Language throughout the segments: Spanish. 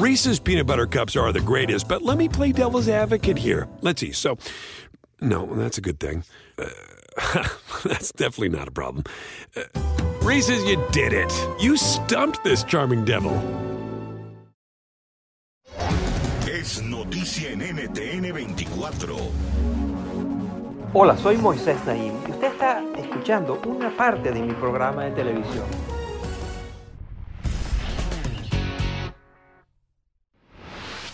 Reese's peanut butter cups are the greatest, but let me play devil's advocate here. Let's see. So, no, that's a good thing. Uh, that's definitely not a problem. Uh, Reese's, you did it. You stumped this charming devil. Es noticia en NTN 24. Hola, soy Moisés Naim y usted está escuchando una parte de mi programa de televisión.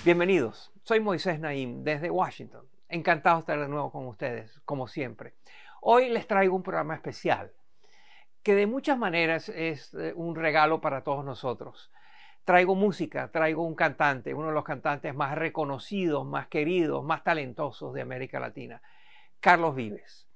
Bienvenidos, soy Moisés Naim desde Washington. Encantado de estar de nuevo con ustedes, como siempre. Hoy les traigo un programa especial que de muchas maneras es eh, un regalo para todos nosotros. Traigo música, traigo un cantante, uno de los cantantes más reconocidos, más queridos, más talentosos de América Latina, Carlos Vives.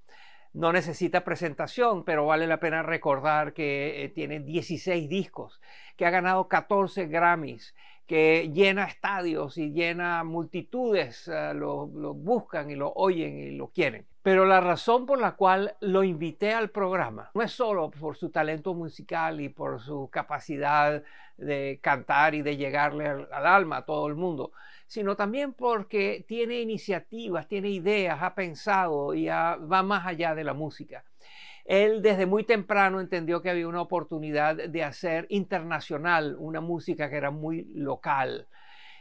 No necesita presentación, pero vale la pena recordar que eh, tiene 16 discos, que ha ganado 14 Grammys, que llena estadios y llena multitudes, eh, lo, buscan y lo oyen y lo quieren. Pero la razón por la cual lo invité al programa no es solo por su talento musical y por su capacidad de cantar y de llegarle al, al alma a todo el mundo, sino también porque tiene iniciativas, tiene ideas, ha pensado y va más allá de la música. Él desde muy temprano entendió que había una oportunidad de hacer internacional una música que era muy local.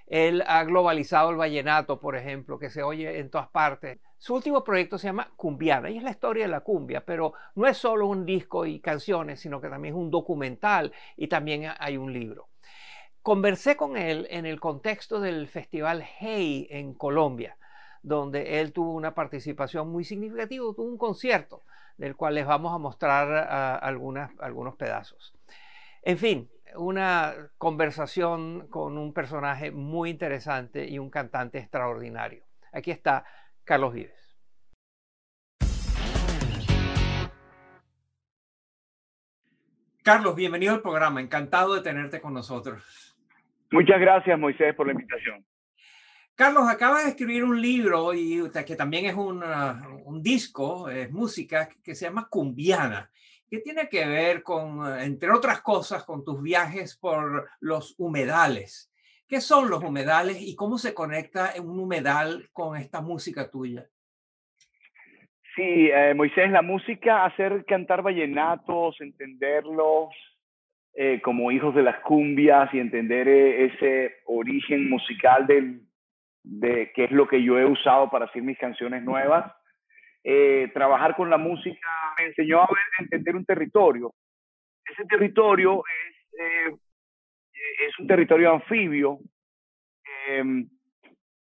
Él ha globalizado el vallenato, por ejemplo, que se oye en todas partes. Su último proyecto se llama Cumbiana y es la historia de la cumbia, pero no es solo un disco y canciones, sino que también es un documental y también hay un libro. Conversé con él en el contexto del Festival Hey en Colombia, donde él tuvo una participación muy significativa, tuvo un concierto del cual les vamos a mostrar uh, algunas, algunos pedazos. En fin, una conversación con un personaje muy interesante y un cantante extraordinario. Aquí está Carlos Vives. Carlos, bienvenido al programa. Encantado de tenerte con nosotros. Muchas gracias, Moisés, por la invitación. Carlos, acaba de escribir un libro y que también es un, disco, es música, que se llama Cumbiana, que tiene que ver con, entre otras cosas, con tus viajes por los humedales. ¿Qué son los humedales y cómo se conecta un humedal con esta música tuya? Sí, eh, Moisés, la música, hacer cantar vallenatos, entenderlos eh, como hijos de las cumbias y entender eh, ese origen musical del, de qué es lo que yo he usado para hacer mis canciones nuevas. Eh, trabajar con la música me enseñó a entender un territorio. Ese territorio es, eh, es un territorio anfibio. Eh,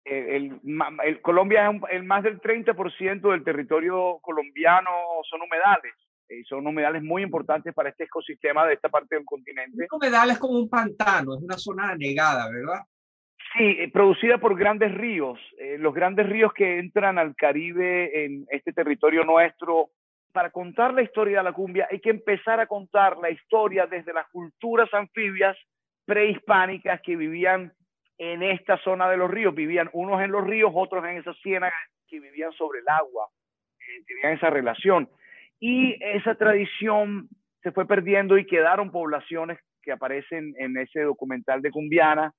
el, Colombia es el más del 30% del territorio colombiano son humedales. Son humedales muy importantes para este ecosistema de esta parte del continente. Un humedal es como un pantano, es una zona anegada, ¿verdad? Sí, eh, producida por grandes ríos, eh, los grandes ríos que entran al Caribe en este territorio nuestro. Para contar la historia de la cumbia hay que empezar a contar la historia desde las culturas anfibias prehispánicas que vivían en esta zona de los ríos. Vivían unos en los ríos, otros en esas ciénagas que vivían sobre el agua, eh, tenían esa relación. Y esa tradición se fue perdiendo y quedaron poblaciones que aparecen en ese documental de Cumbiana,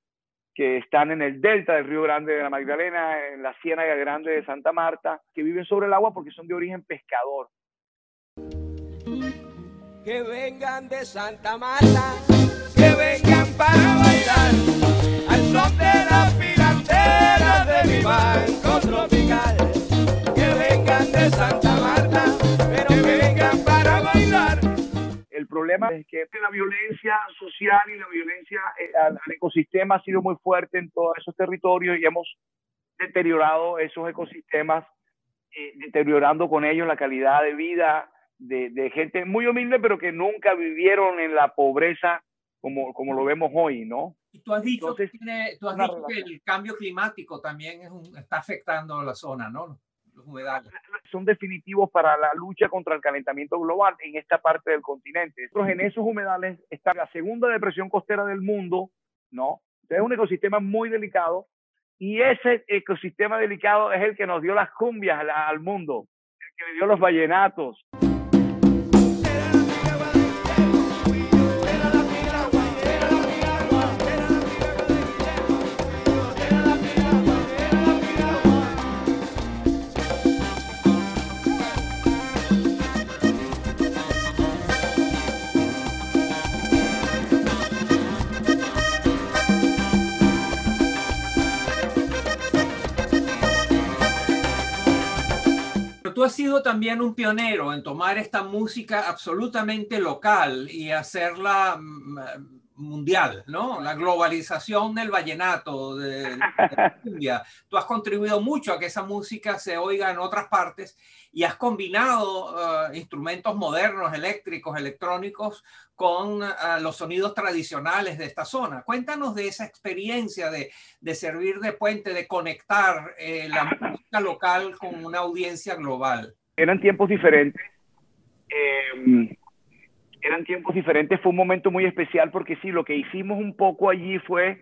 que están en el delta del Río Grande de la Magdalena, en la Ciénaga Grande de Santa Marta, que viven sobre el agua porque son de origen pescador. Que vengan de Santa Marta, que vengan para bailar, al son de la filantera de mi banco tropical. Que vengan de Santa problema es que la violencia social y la violencia eh, al, ecosistema ha sido muy fuerte en todos esos territorios y hemos deteriorado esos ecosistemas, eh, deteriorando con ellos la calidad de vida de, de, gente muy humilde, pero que nunca vivieron en la pobreza como, como lo vemos hoy, ¿no? Y tú has dicho, Entonces, que, tiene- tú has dicho que el cambio climático también es un- está afectando la zona, ¿no? Los humedales. son definitivos para la lucha contra el calentamiento global en esta parte del continente. Nosotros en esos humedales está la segunda depresión costera del mundo, ¿no? Es un ecosistema muy delicado y ese ecosistema delicado es el que nos dio las cumbias al, al mundo, el que le dio los vallenatos. Tú has sido también un pionero en tomar esta música absolutamente local y hacerla mm, mundial, ¿no? La globalización del vallenato, de, de la cumbia. Tú has contribuido mucho a que esa música se oiga en otras partes y has combinado eh, instrumentos modernos, eléctricos, electrónicos, con eh, los sonidos tradicionales de esta zona. Cuéntanos de esa experiencia de, de servir de puente, de conectar eh, la música local con una audiencia global. Eran tiempos diferentes. eh, eran tiempos diferentes. Fue un momento muy especial porque sí, lo que hicimos un poco allí fue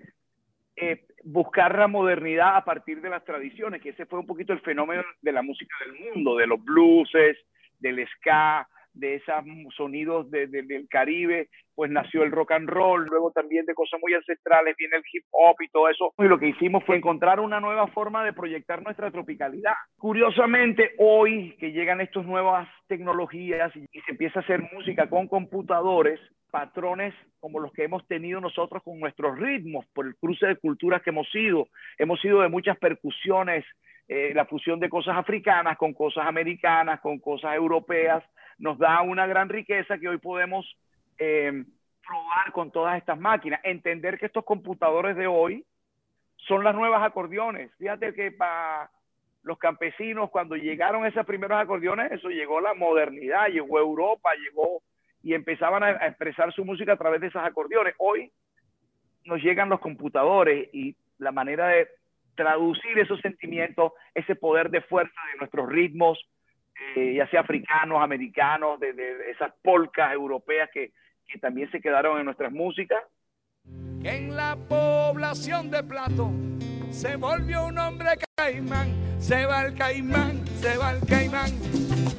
eh, buscar la modernidad a partir de las tradiciones, que ese fue un poquito el fenómeno de la música del mundo, de los blueses, del ska, de esos sonidos de, de, del Caribe, pues nació el rock and roll, luego también de cosas muy ancestrales viene el hip hop y todo eso. Y lo que hicimos fue encontrar una nueva forma de proyectar nuestra tropicalidad. Curiosamente, hoy que llegan estas nuevas tecnologías y, y se empieza a hacer música con computadores, patrones como los que hemos tenido nosotros con nuestros ritmos, por el cruce de culturas que hemos sido. Hemos sido de muchas percusiones, eh, la fusión de cosas africanas con cosas americanas, con cosas europeas, nos da una gran riqueza que hoy podemos eh, probar con todas estas máquinas. Entender que estos computadores de hoy son las nuevas acordeones. Fíjate que para los campesinos, cuando llegaron esos primeros acordeones, eso llegó la modernidad, llegó Europa, llegó y empezaban a, expresar su música a través de esos acordeones. Hoy nos llegan los computadores y la manera de traducir esos sentimientos, ese poder de fuerza de nuestros ritmos, eh, ya sea africanos, americanos, de, de, esas polcas europeas que, que, también se quedaron en nuestras músicas. En la población de Plato se volvió un hombre caimán, se va el caimán, se va el caimán,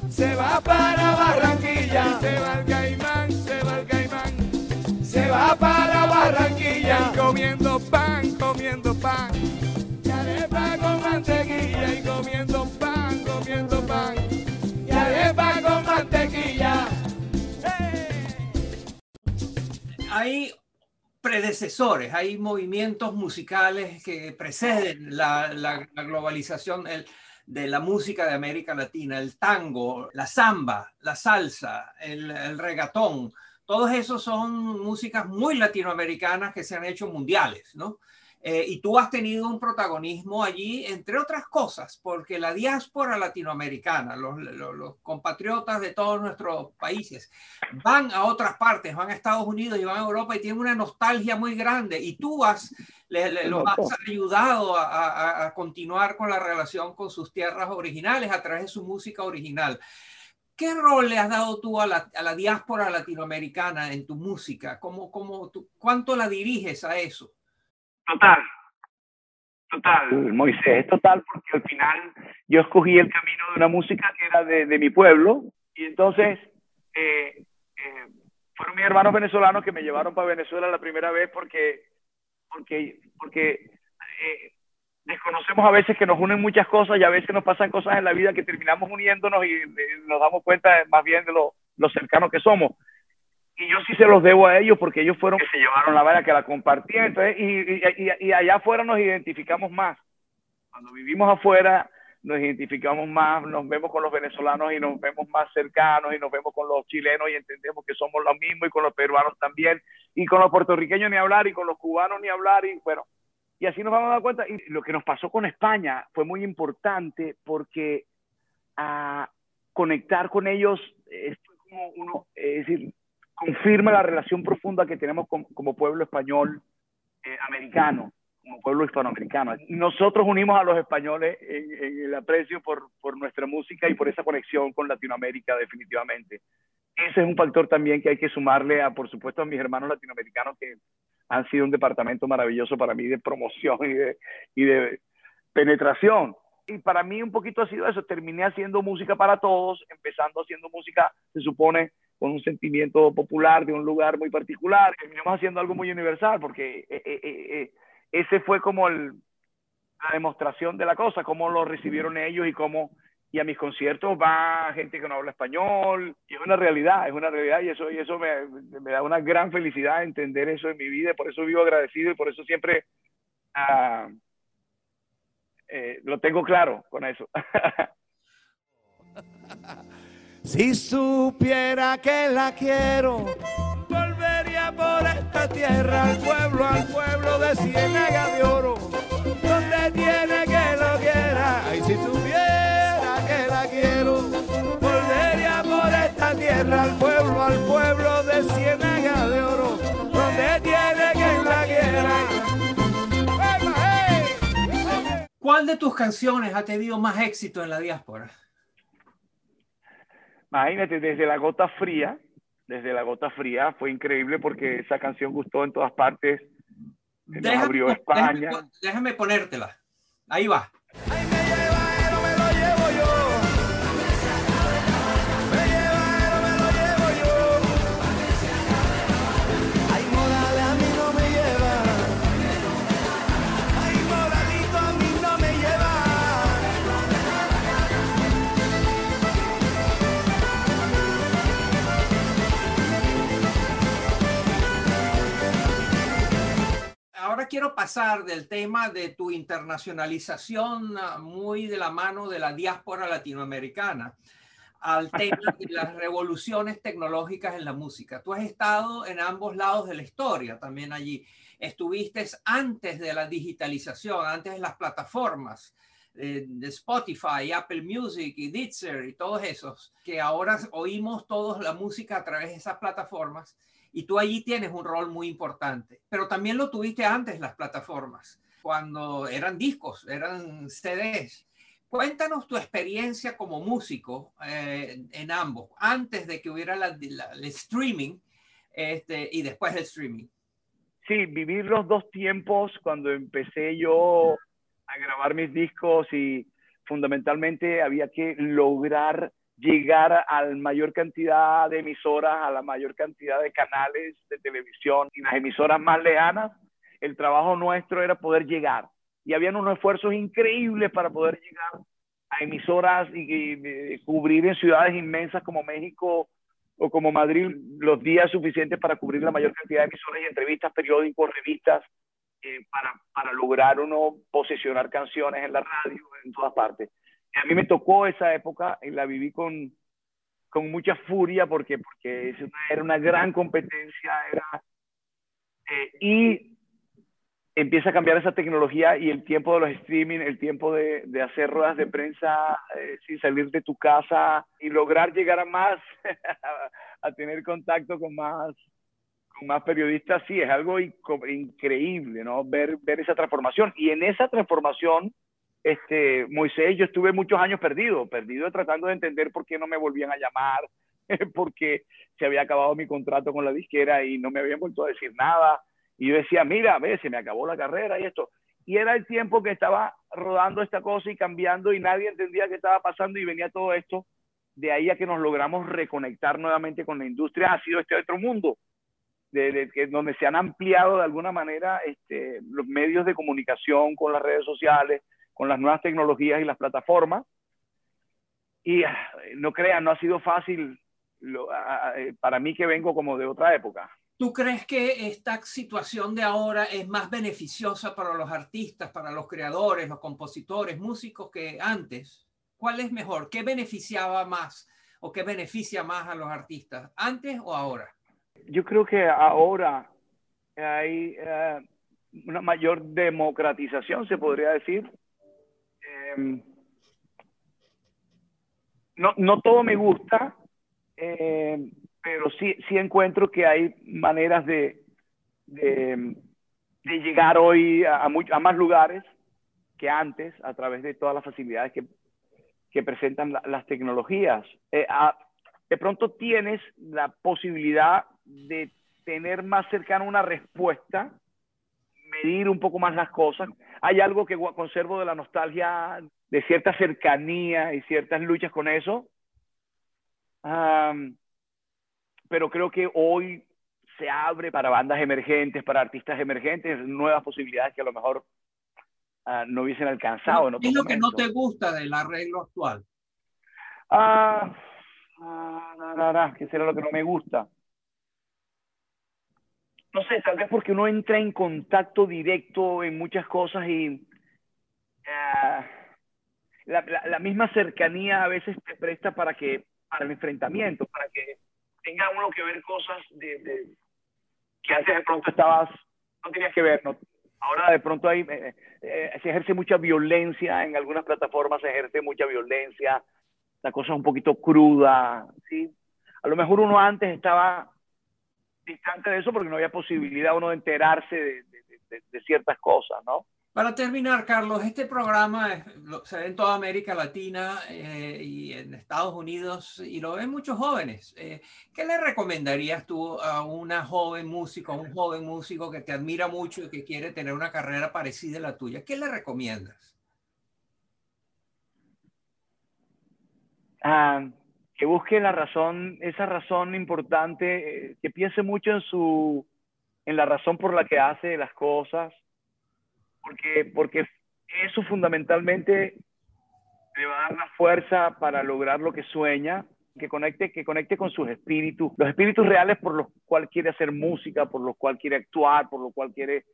se va para Barranquilla, se va el caimán, se va el caimán, se va para Barranquilla, comiendo pan, comiendo pan, Hay predecesores, hay movimientos musicales que preceden la, globalización de la música de América Latina, el tango, la samba, la salsa, el, el regatón, todos esos son músicas muy latinoamericanas que se han hecho mundiales, ¿no? Eh, y tú has tenido un protagonismo allí, entre otras cosas, porque la diáspora latinoamericana, los, los, los, compatriotas de todos nuestros países, van a otras partes, van a Estados Unidos y van a Europa y tienen una nostalgia muy grande. Y tú has, le, le, los has ayudado a, a, a continuar con la relación con sus tierras originales a través de su música original. ¿Qué rol le has dado tú a la, a la diáspora latinoamericana en tu música? ¿Cómo, cómo tú, ¿Cuánto la diriges a eso? Total, total, Moisés, total, porque al final yo escogí el camino de una música que era de, de mi pueblo y entonces eh, eh, fueron mis hermanos venezolanos que me llevaron para Venezuela la primera vez porque, porque, porque eh, desconocemos a veces que nos unen muchas cosas y a veces nos pasan cosas en la vida que terminamos uniéndonos y nos damos cuenta más bien de lo, lo cercanos que somos y yo sí se los debo a ellos porque ellos fueron que se llevaron la vara, que la compartían, entonces, y, y, y, allá afuera nos identificamos más. Cuando vivimos afuera nos identificamos más, nos vemos con los venezolanos y nos vemos más cercanos y nos vemos con los chilenos y entendemos que somos lo mismo y con los peruanos también y con los puertorriqueños ni hablar y con los cubanos ni hablar y bueno, y así nos vamos a dar cuenta. Y lo que nos pasó con España fue muy importante porque a conectar con ellos es como uno, es decir, confirma la relación profunda que tenemos como pueblo español eh, americano, como pueblo hispanoamericano. Nosotros unimos a los españoles en, el aprecio por, nuestra música y por esa conexión con Latinoamérica definitivamente. Ese es un factor también que hay que sumarle a, por supuesto, a mis hermanos latinoamericanos que han sido un departamento maravilloso para mí de promoción y de, y de penetración. Y para mí un poquito ha sido eso, terminé haciendo música para todos, empezando haciendo música, se supone, con un sentimiento popular de un lugar muy particular, terminamos haciendo algo muy universal, porque eh, eh, eh, ese fue como la demostración de la cosa, cómo lo recibieron ellos y cómo y a mis conciertos va gente que no habla español y es una realidad, es una realidad y eso, y eso me, da una gran felicidad entender eso en mi vida, por eso vivo agradecido y por eso siempre eh, lo tengo claro con eso. si supiera que la quiero, volvería por esta tierra al pueblo, al pueblo de Ciénaga de Oro, donde tiene que lo quiera. Y si supiera que la quiero, volvería por esta tierra al pueblo, al pueblo de Ciénaga de Oro, donde tiene que la quiera. ¿Cuál de tus canciones ha tenido más éxito en la diáspora? Imagínate, desde La Gota Fría, desde La Gota Fría fue increíble porque esa canción gustó en todas partes. Déjame, abrió España. Déjame, déjame ponértela. Ahí va. Quiero pasar del tema de tu internacionalización ah, muy de la mano de la diáspora latinoamericana al tema de las revoluciones tecnológicas en la música. Tú has estado en ambos lados de la historia también allí. Estuviste antes de la digitalización, antes de las plataformas eh, de Spotify, Apple Music y Deezer y todos esos, que ahora oímos todos la música a través de esas plataformas y tú allí tienes un rol muy importante. Pero también lo tuviste antes las plataformas, cuando eran discos, eran CDs. Cuéntanos tu experiencia como músico eh, en ambos, antes de que hubiera el streaming este, y después el streaming. Sí, vivir los dos tiempos cuando empecé yo a grabar mis discos y fundamentalmente había que lograr llegar a la mayor cantidad de emisoras, a la mayor cantidad de canales de televisión y las emisoras más lejanas, el trabajo nuestro era poder llegar. Y habían unos esfuerzos increíbles para poder llegar a emisoras y, cubrir en ciudades inmensas como México o como Madrid los días suficientes para cubrir la mayor cantidad de emisoras y entrevistas, periódicos, revistas, eh, para, para lograr uno posicionar canciones en la radio, en todas partes a mí me tocó esa época y la viví con, con mucha furia porque, porque era una gran competencia era, eh, y empieza a cambiar esa tecnología y el tiempo de los streaming, el tiempo de, de hacer ruedas de prensa eh, sin salir de tu casa y lograr llegar a más, a tener contacto con más, más periodistas, sí, es algo increíble, ¿no? Ver, ver esa transformación. Y en esa transformación este, Moisés, yo estuve muchos años perdido, perdido tratando de entender por qué no me volvían a llamar, porque se había acabado mi contrato con la disquera y no me habían vuelto a decir nada. Y yo decía, mira, a ver, se me acabó la carrera y esto. Y era el tiempo que estaba rodando esta cosa y cambiando y nadie entendía qué estaba pasando y venía todo esto. De ahí a que nos logramos reconectar nuevamente con la industria, ha sido este otro mundo, de, donde se han ampliado de alguna manera este, los medios de comunicación con las redes sociales, con las nuevas tecnologías y las plataformas. Y ah, no crean, no ha sido fácil eh, para mí que vengo como de otra época. ¿Tú crees que esta situación de ahora es más beneficiosa para los artistas, para los creadores, los compositores, músicos que antes? ¿Cuál es mejor? ¿Qué beneficiaba más o qué beneficia más a los artistas, antes o ahora? Yo creo que ahora hay eh, una mayor democratización, se podría decir, Em, no, no todo me gusta, em, pero sí, sí encuentro que hay maneras de, llegar hoy a, a, a más lugares que antes a través de todas las facilidades que, presentan la- las tecnologías. Eh, de pronto tienes la posibilidad de tener más cercana una respuesta, medir un poco más las cosas. Hay algo que conservo de la nostalgia, de cierta cercanía y ciertas luchas con eso. Pero creo que hoy se abre para bandas emergentes, para artistas emergentes, nuevas posibilidades que a lo mejor ah, no hubiesen alcanzado. en ¿Qué otro es lo que no te gusta del arreglo actual? Ah, ah, ¿qué será lo que no me gusta? No sé, tal vez porque uno entra en contacto directo en muchas cosas y ah, la, la- misma cercanía a veces te presta para que para el enfrentamiento, para que tenga uno que ver cosas de- que antes de pronto estabas no tenías que ver, ¿no? Ahora de pronto hay eh, eh, se ejerce mucha violencia en algunas plataformas, se ejerce mucha violencia, la cosa es un poquito cruda, ¿sí? A lo mejor uno antes estaba distante de eso porque no había posibilidad uno de enterarse de, de- de- de ciertas cosas, ¿no? Para terminar, Carlos, este programa es- lo- se ve en toda América Latina eh, y en Estados Unidos y lo ven muchos jóvenes. Eh, ¿Qué le recomendarías tú a una joven músico, a un joven músico que te admira mucho y que quiere tener una carrera parecida a la tuya? ¿Qué le recomiendas? Ah, que busque la razón, esa razón importante, eh, que piense mucho en su, en la razón por la que hace las cosas, porque, porque eso fundamentalmente le va a dar la fuerza para lograr lo que sueña, que conecte, que conecte con sus espíritus, los espíritus reales por los cuales quiere hacer música, por los cuales quiere actuar, por los cuales quiere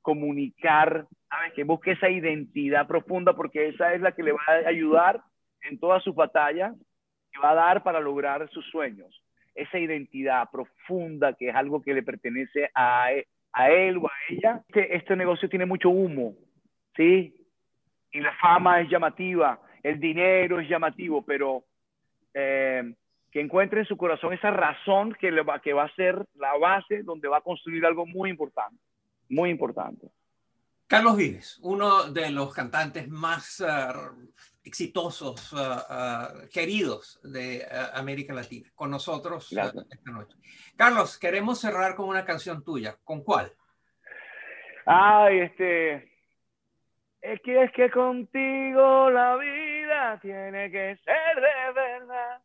comunicar, ¿sabes? que busque esa identidad profunda, porque esa es la que le va a ayudar en todas sus batallas, que va a dar para lograr sus sueños. Esa identidad profunda que es algo que le pertenece a, e- a él o a ella. Este, este negocio tiene mucho humo, ¿sí? Y la fama es llamativa, el dinero es llamativo, pero eh, que encuentre en su corazón esa razón que, le va, que va a ser la base donde va a construir algo muy importante, muy importante. Carlos Vives, uno de los cantantes más ah, exitosos, ah, ah, queridos de ah, América Latina, con nosotros esta noche. Carlos, queremos cerrar con una canción tuya. ¿Con cuál? Ay, este. Es que es que contigo la vida tiene que ser de verdad.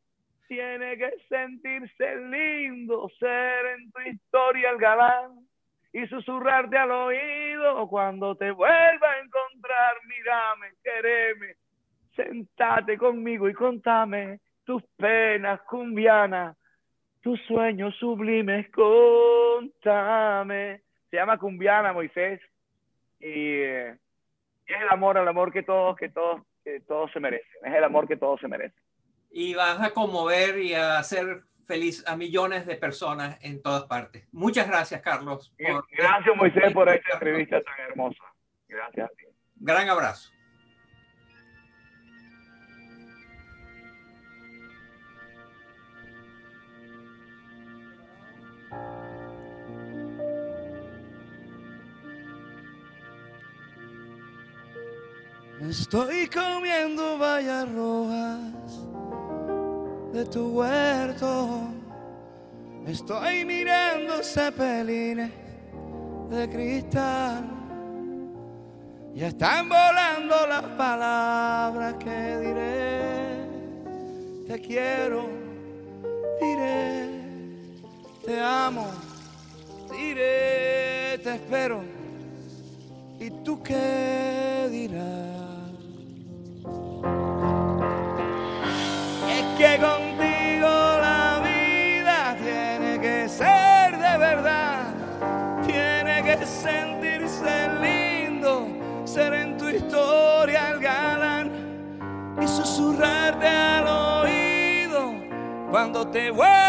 Tiene que sentirse lindo, ser en tu historia el galán y susurrarte al oído cuando te vuelva a encontrar. Mírame, quereme, sentate conmigo y contame tus penas cumbianas, tus sueños sublimes, contame se llama Cumbiana Moisés y eh, es el amor, el amor que todos, que todos, que todos se merecen, es el amor que todos se merecen. Y vas a conmover y a hacer feliz a millones de personas en todas partes. Muchas gracias, Carlos. por- Gracias Moisés por esta entrevista tan hermosa. Gracias a ti. Gran abrazo. Estoy comiendo bayas rojas de tu huerto. Estoy mirando cepelines de cristal. Ya están volando las palabras que diré. Te quiero. Te amo, diré. Te espero. ¿Y tú qué dirás? Es que contigo la vida tiene que ser de verdad, tiene que sentirse lindo, ser en tu historia el galán y susurrarte al oído cuando te vuelva a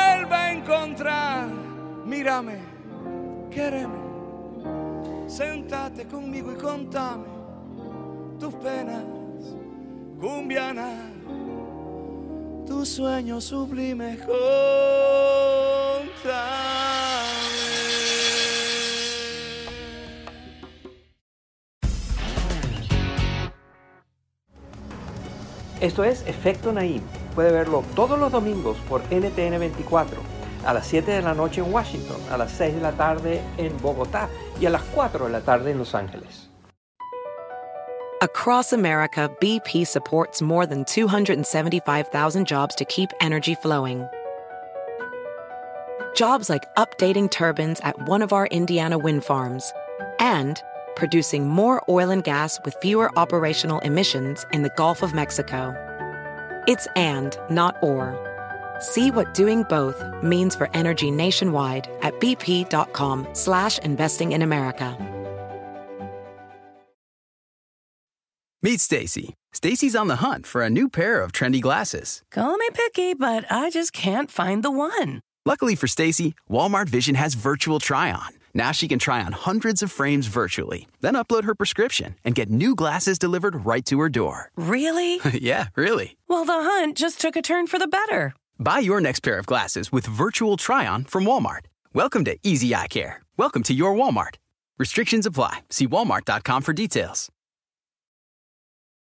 encontrar. Mírame, quéreme, sentate conmigo y contame tus penas, cumbiana tus sueños sublimes. Esto es Efecto Naim. Puede verlo todos los domingos por NTN 24, a las 7 de la noche en Washington, a las 6 de la tarde en Bogotá y a las 4 de la tarde en Los Ángeles. Across America, BP supports more than 275,000 jobs to keep energy flowing. Jobs like updating turbines at one of our Indiana wind farms and producing more oil and gas with fewer operational emissions in the Gulf of Mexico. It's and, not or. See what doing both means for energy nationwide at bp.com slash investing in America. Meet Stacy. Stacy's on the hunt for a new pair of trendy glasses. Call me picky, but I just can't find the one. Luckily for Stacy, Walmart Vision has virtual try-on. Now she can try on hundreds of frames virtually, then upload her prescription and get new glasses delivered right to her door. Really? yeah, really. Well, the hunt just took a turn for the better. Buy your next pair of glasses with virtual try-on from Walmart. Welcome to Easy Eye Care. Welcome to your Walmart. Restrictions apply. See walmart.com for details.